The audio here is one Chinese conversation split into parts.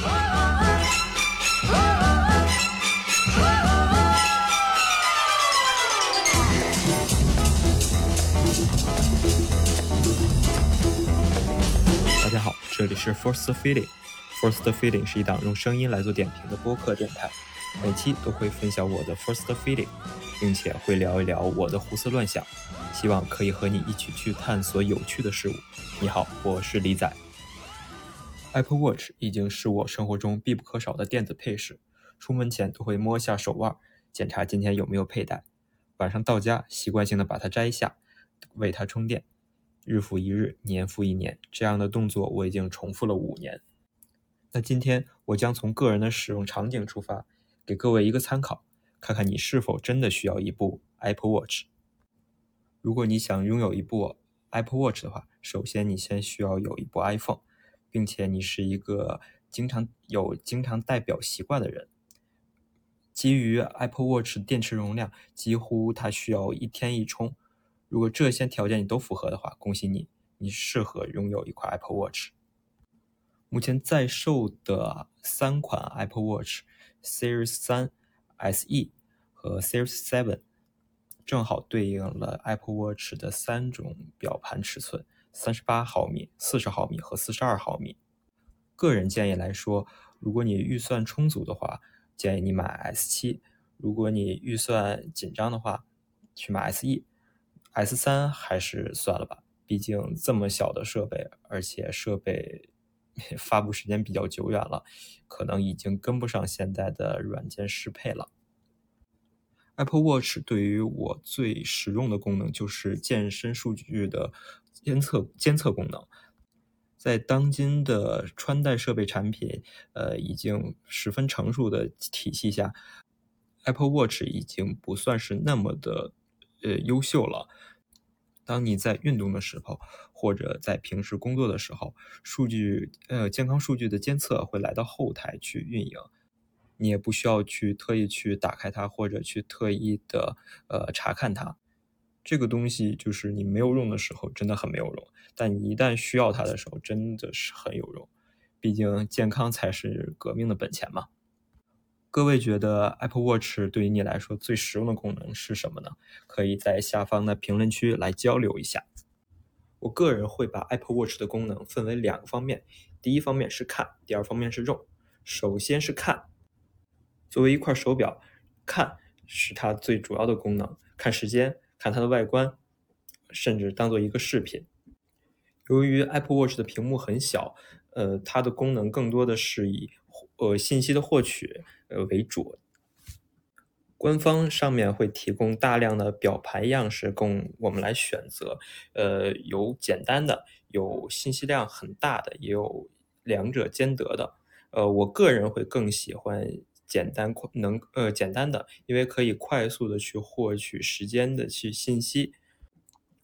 大家好，这里是 First Feeling。First Feeling 是一档用声音来做点评的播客电台，每期都会分享我的 First Feeling，并且会聊一聊我的胡思乱想，希望可以和你一起去探索有趣的事物。你好，我是李仔。Apple Watch 已经是我生活中必不可少的电子配饰，出门前都会摸一下手腕，检查今天有没有佩戴。晚上到家，习惯性的把它摘下，为它充电。日复一日，年复一年，这样的动作我已经重复了五年。那今天我将从个人的使用场景出发，给各位一个参考，看看你是否真的需要一部 Apple Watch。如果你想拥有一部 Apple Watch 的话，首先你先需要有一部 iPhone，并且你是一个经常有经常戴表习惯的人。基于 Apple Watch 电池容量，几乎它需要一天一充。如果这些条件你都符合的话，恭喜你，你适合拥有一块 Apple Watch。目前在售的三款 Apple Watch Series 三、SE 和 Series Seven，正好对应了 Apple Watch 的三种表盘尺寸：三十八毫米、四十毫米和四十二毫米。个人建议来说，如果你预算充足的话，建议你买 S 七；如果你预算紧张的话，去买 SE。S 三还是算了吧，毕竟这么小的设备，而且设备。发布时间比较久远了，可能已经跟不上现在的软件适配了。Apple Watch 对于我最实用的功能就是健身数据的监测监测功能。在当今的穿戴设备产品呃已经十分成熟的体系下，Apple Watch 已经不算是那么的呃优秀了。当你在运动的时候，或者在平时工作的时候，数据呃健康数据的监测会来到后台去运营，你也不需要去特意去打开它，或者去特意的呃查看它。这个东西就是你没有用的时候真的很没有用，但你一旦需要它的时候真的是很有用。毕竟健康才是革命的本钱嘛。各位觉得 Apple Watch 对于你来说最实用的功能是什么呢？可以在下方的评论区来交流一下。我个人会把 Apple Watch 的功能分为两个方面，第一方面是看，第二方面是用。首先是看，作为一块手表，看是它最主要的功能，看时间，看它的外观，甚至当做一个饰品。由于 Apple Watch 的屏幕很小，呃，它的功能更多的是以呃信息的获取。呃为主，官方上面会提供大量的表盘样式供我们来选择，呃，有简单的，有信息量很大的，也有两者兼得的。呃，我个人会更喜欢简单快能呃简单的，因为可以快速的去获取时间的去信息。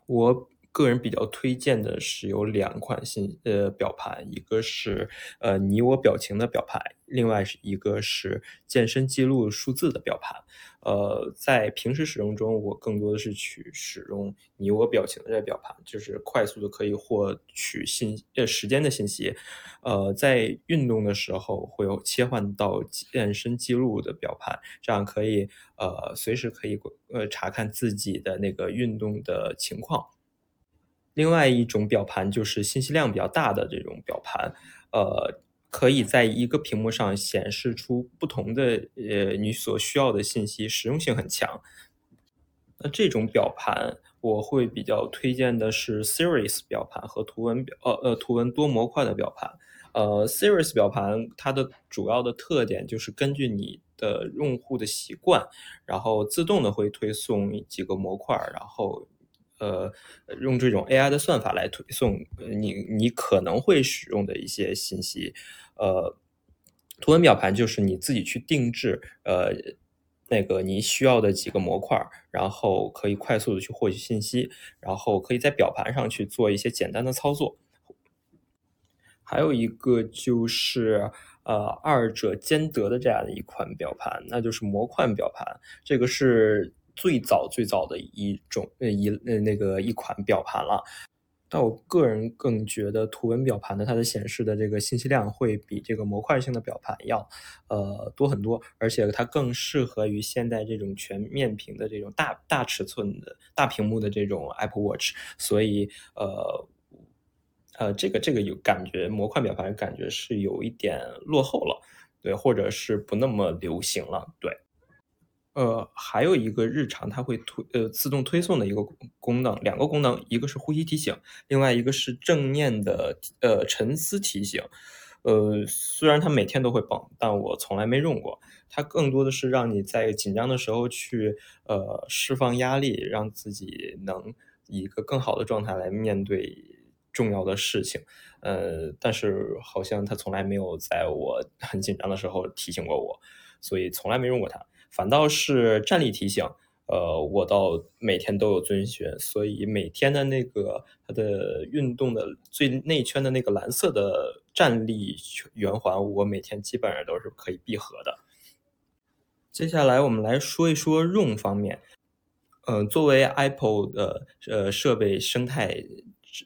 我。个人比较推荐的是有两款新呃表盘，一个是呃你我表情的表盘，另外是一个是健身记录数字的表盘。呃，在平时使用中，我更多的是去使用你我表情的这表盘，就是快速的可以获取信呃时间的信息。呃，在运动的时候会有切换到健身记录的表盘，这样可以呃随时可以呃查看自己的那个运动的情况。另外一种表盘就是信息量比较大的这种表盘，呃，可以在一个屏幕上显示出不同的呃你所需要的信息，实用性很强。那这种表盘我会比较推荐的是 Series 表盘和图文表呃呃图文多模块的表盘。呃，Series 表盘它的主要的特点就是根据你的用户的习惯，然后自动的会推送几个模块，然后。呃，用这种 AI 的算法来推送你你可能会使用的一些信息。呃，图文表盘就是你自己去定制，呃，那个你需要的几个模块，然后可以快速的去获取信息，然后可以在表盘上去做一些简单的操作。还有一个就是呃，二者兼得的这样的一款表盘，那就是模块表盘，这个是。最早最早的一种呃一呃那个一款表盘了，但我个人更觉得图文表盘的它的显示的这个信息量会比这个模块性的表盘要呃多很多，而且它更适合于现在这种全面屏的这种大大尺寸的大屏幕的这种 Apple Watch，所以呃呃这个这个有感觉模块表盘感觉是有一点落后了，对，或者是不那么流行了，对。呃，还有一个日常它会推呃自动推送的一个功能，两个功能，一个是呼吸提醒，另外一个是正念的呃沉思提醒。呃，虽然它每天都会蹦，但我从来没用过。它更多的是让你在紧张的时候去呃释放压力，让自己能以一个更好的状态来面对重要的事情。呃，但是好像它从来没有在我很紧张的时候提醒过我，所以从来没用过它。反倒是站立提醒，呃，我倒每天都有遵循，所以每天的那个它的运动的最内圈的那个蓝色的站立圆环，我每天基本上都是可以闭合的。接下来我们来说一说用方面，嗯，作为 Apple 的呃设备生态。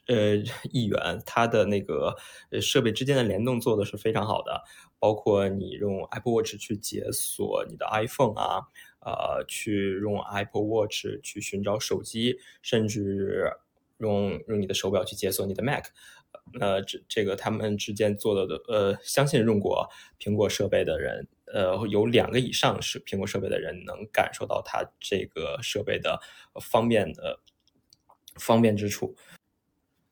呃，一员它的那个呃设备之间的联动做的是非常好的，包括你用 Apple Watch 去解锁你的 iPhone 啊，呃，去用 Apple Watch 去寻找手机，甚至用用你的手表去解锁你的 Mac，呃，这这个他们之间做的的，呃，相信用过苹果设备的人，呃，有两个以上是苹果设备的人能感受到它这个设备的方便的方便之处。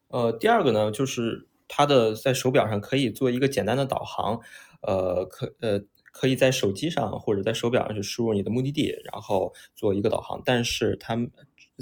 呃，第二个呢，就是它的在手表上可以做一个简单的导航，呃，可呃可以在手机上或者在手表上去输入你的目的地，然后做一个导航。但是它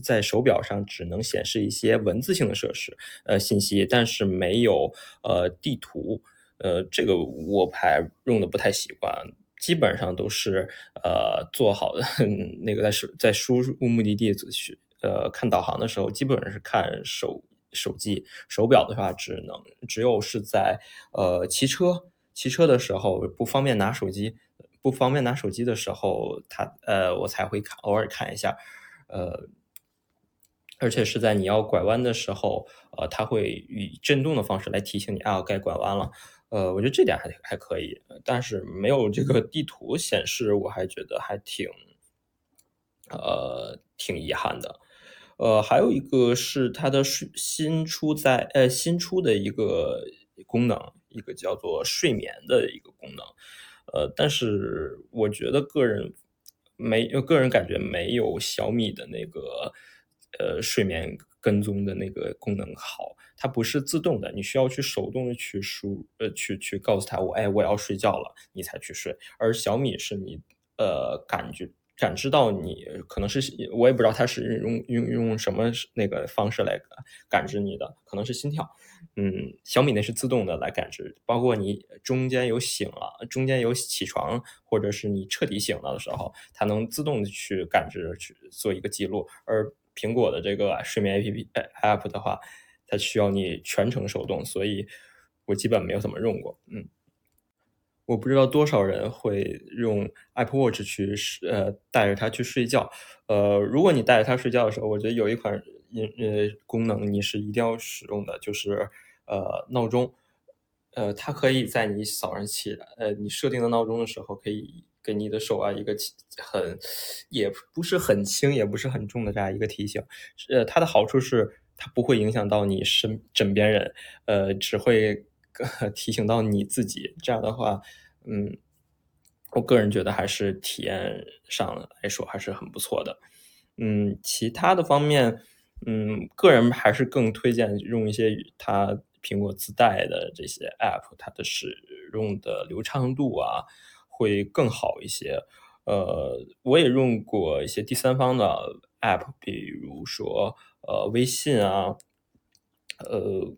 在手表上只能显示一些文字性的设施呃信息，但是没有呃地图，呃这个我还用的不太习惯，基本上都是呃做好的 那个在手在输入目的地去呃看导航的时候，基本上是看手。手机、手表的话，只能只有是在呃骑车、骑车的时候不方便拿手机，不方便拿手机的时候，它呃我才会看，偶尔看一下，呃，而且是在你要拐弯的时候，呃，它会以震动的方式来提醒你啊该拐弯了，呃，我觉得这点还还可以，但是没有这个地图显示，我还觉得还挺，呃，挺遗憾的。呃，还有一个是它的新出在呃新出的一个功能，一个叫做睡眠的一个功能，呃，但是我觉得个人没个人感觉没有小米的那个呃睡眠跟踪的那个功能好，它不是自动的，你需要去手动的去输呃去去告诉他我哎我要睡觉了，你才去睡，而小米是你呃感觉。感知到你可能是我也不知道它是用用用什么那个方式来感知你的，可能是心跳。嗯，小米那是自动的来感知，包括你中间有醒了，中间有起床，或者是你彻底醒了的时候，它能自动的去感知去做一个记录。而苹果的这个睡眠 A P P App 的话，它需要你全程手动，所以我基本没有怎么用过。嗯。我不知道多少人会用 Apple Watch 去呃带着它去睡觉，呃，如果你带着它睡觉的时候，我觉得有一款呃功能你是一定要使用的，就是呃闹钟，呃，它可以在你早上起来，呃，你设定的闹钟的时候，可以给你的手啊一个很也不是很轻也不是很重的这样一个提醒，呃，它的好处是它不会影响到你身枕边人，呃，只会。提醒到你自己，这样的话，嗯，我个人觉得还是体验上来说还是很不错的。嗯，其他的方面，嗯，个人还是更推荐用一些它苹果自带的这些 App，它的使用的流畅度啊会更好一些。呃，我也用过一些第三方的 App，比如说呃微信啊，呃。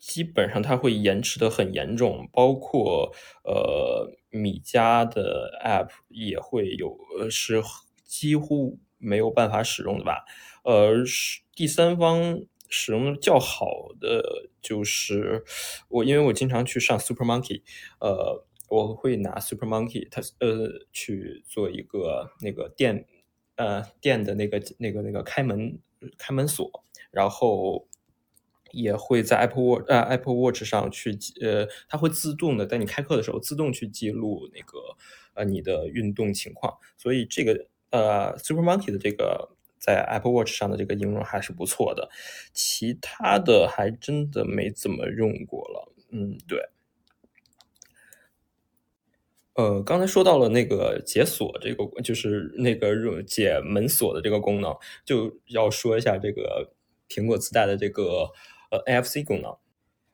基本上它会延迟的很严重，包括呃米家的 App 也会有，是几乎没有办法使用的吧。呃，是第三方使用较好的就是我，因为我经常去上 Super Monkey，呃，我会拿 Super Monkey 它呃去做一个那个店呃店的那个那个那个开门开门锁，然后。也会在 Apple Watch 呃 Apple Watch 上去呃，它会自动的在你开课的时候自动去记录那个呃你的运动情况，所以这个呃 Super Monkey 的这个在 Apple Watch 上的这个应用还是不错的，其他的还真的没怎么用过了，嗯，对。呃，刚才说到了那个解锁这个，就是那个解门锁的这个功能，就要说一下这个苹果自带的这个呃 NFC 功能。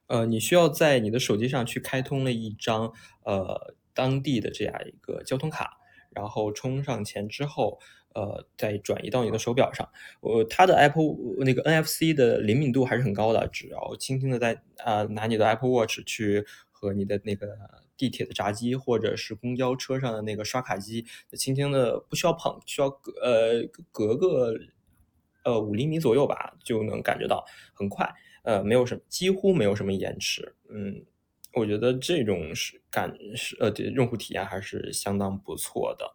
呃，你需要在你的手机上去开通了一张呃当地的这样一个交通卡，然后充上钱之后，呃，再转移到你的手表上。呃，它的 Apple 那个 NFC 的灵敏度还是很高的，只要轻轻的在啊拿你的 Apple Watch 去和你的那个。地铁的闸机，或者是公交车上的那个刷卡机，轻轻的不需要碰，需要隔呃隔个呃五厘米左右吧，就能感觉到很快，呃没有什么几乎没有什么延迟，嗯，我觉得这种是感是呃对用户体验还是相当不错的。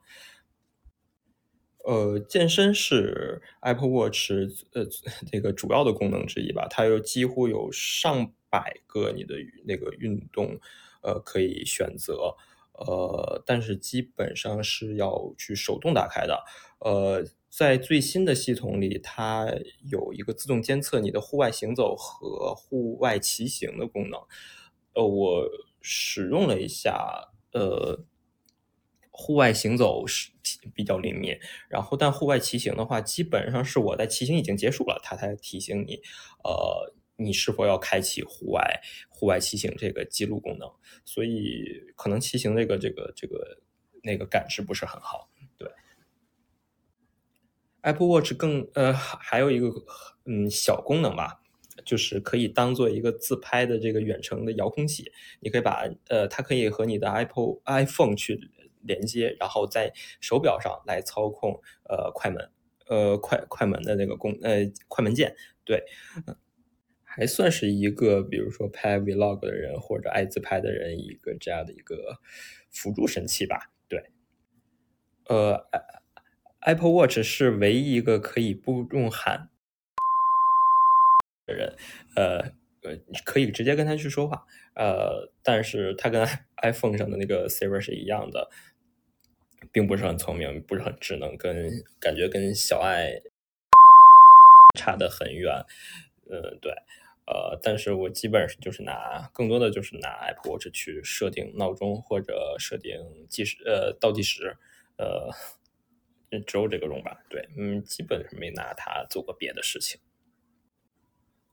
呃，健身是 Apple Watch 呃这个主要的功能之一吧，它有几乎有上百个你的那个运动。呃，可以选择，呃，但是基本上是要去手动打开的。呃，在最新的系统里，它有一个自动监测你的户外行走和户外骑行的功能。呃，我使用了一下，呃，户外行走是比较灵敏，然后但户外骑行的话，基本上是我在骑行已经结束了，它才提醒你，呃。你是否要开启户外户外骑行这个记录功能？所以可能骑行这个这个这个那个感知不是很好。，Apple Watch 更呃还有一个嗯小功能吧，就是可以当做一个自拍的这个远程的遥控器。你可以把呃它可以和你的 Apple iPhone 去连接，然后在手表上来操控呃快门呃快快门的那个功呃快门键。对。还算是一个，比如说拍 Vlog 的人或者爱自拍的人，一个这样的一个辅助神器吧。对，呃，Apple Watch 是唯一一个可以不用喊的人，呃呃，可以直接跟他去说话，呃，但是他跟 iPhone 上的那个 Siri 是一样的，并不是很聪明，不是很智能，跟感觉跟小爱 差得很远。呃，对。呃，但是我基本上就是拿更多的就是拿 Apple Watch 去设定闹钟或者设定计时呃倒计时，呃，只有这个用吧。对，嗯，基本上没拿它做过别的事情。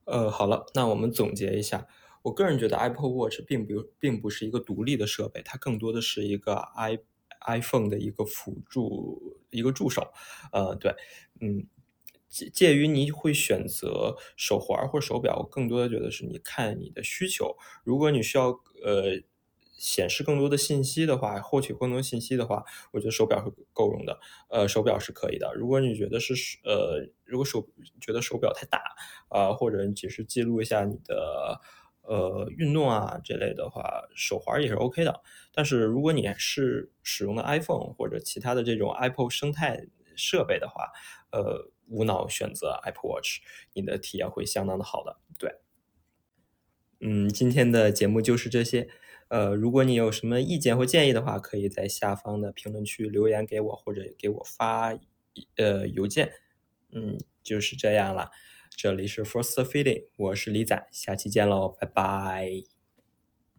呃，好了，那我们总结一下，我个人觉得 Apple Watch 并不并不是一个独立的设备，它更多的是一个 i iPhone 的一个辅助一个助手。呃，对，嗯。介介于你会选择手环或手表，我更多的觉得是你看你的需求。如果你需要呃显示更多的信息的话，获取更多信息的话，我觉得手表是够用的。呃，手表是可以的。如果你觉得是呃，如果手觉得手表太大啊，或者你只是记录一下你的呃运动啊这类的话，手环也是 OK 的。但是如果你是使用的 iPhone 或者其他的这种 Apple 生态设备的话，呃。无脑选择 Apple Watch，你的体验会相当的好的。对，嗯，今天的节目就是这些。呃，如果你有什么意见或建议的话，可以在下方的评论区留言给我，或者给我发呃邮件。嗯，就是这样了。这里是 First Feeling，我是李仔，下期见喽，拜拜。